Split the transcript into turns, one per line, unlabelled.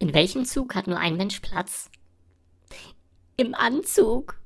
In welchem Zug hat nur ein Mensch Platz? Im Anzug.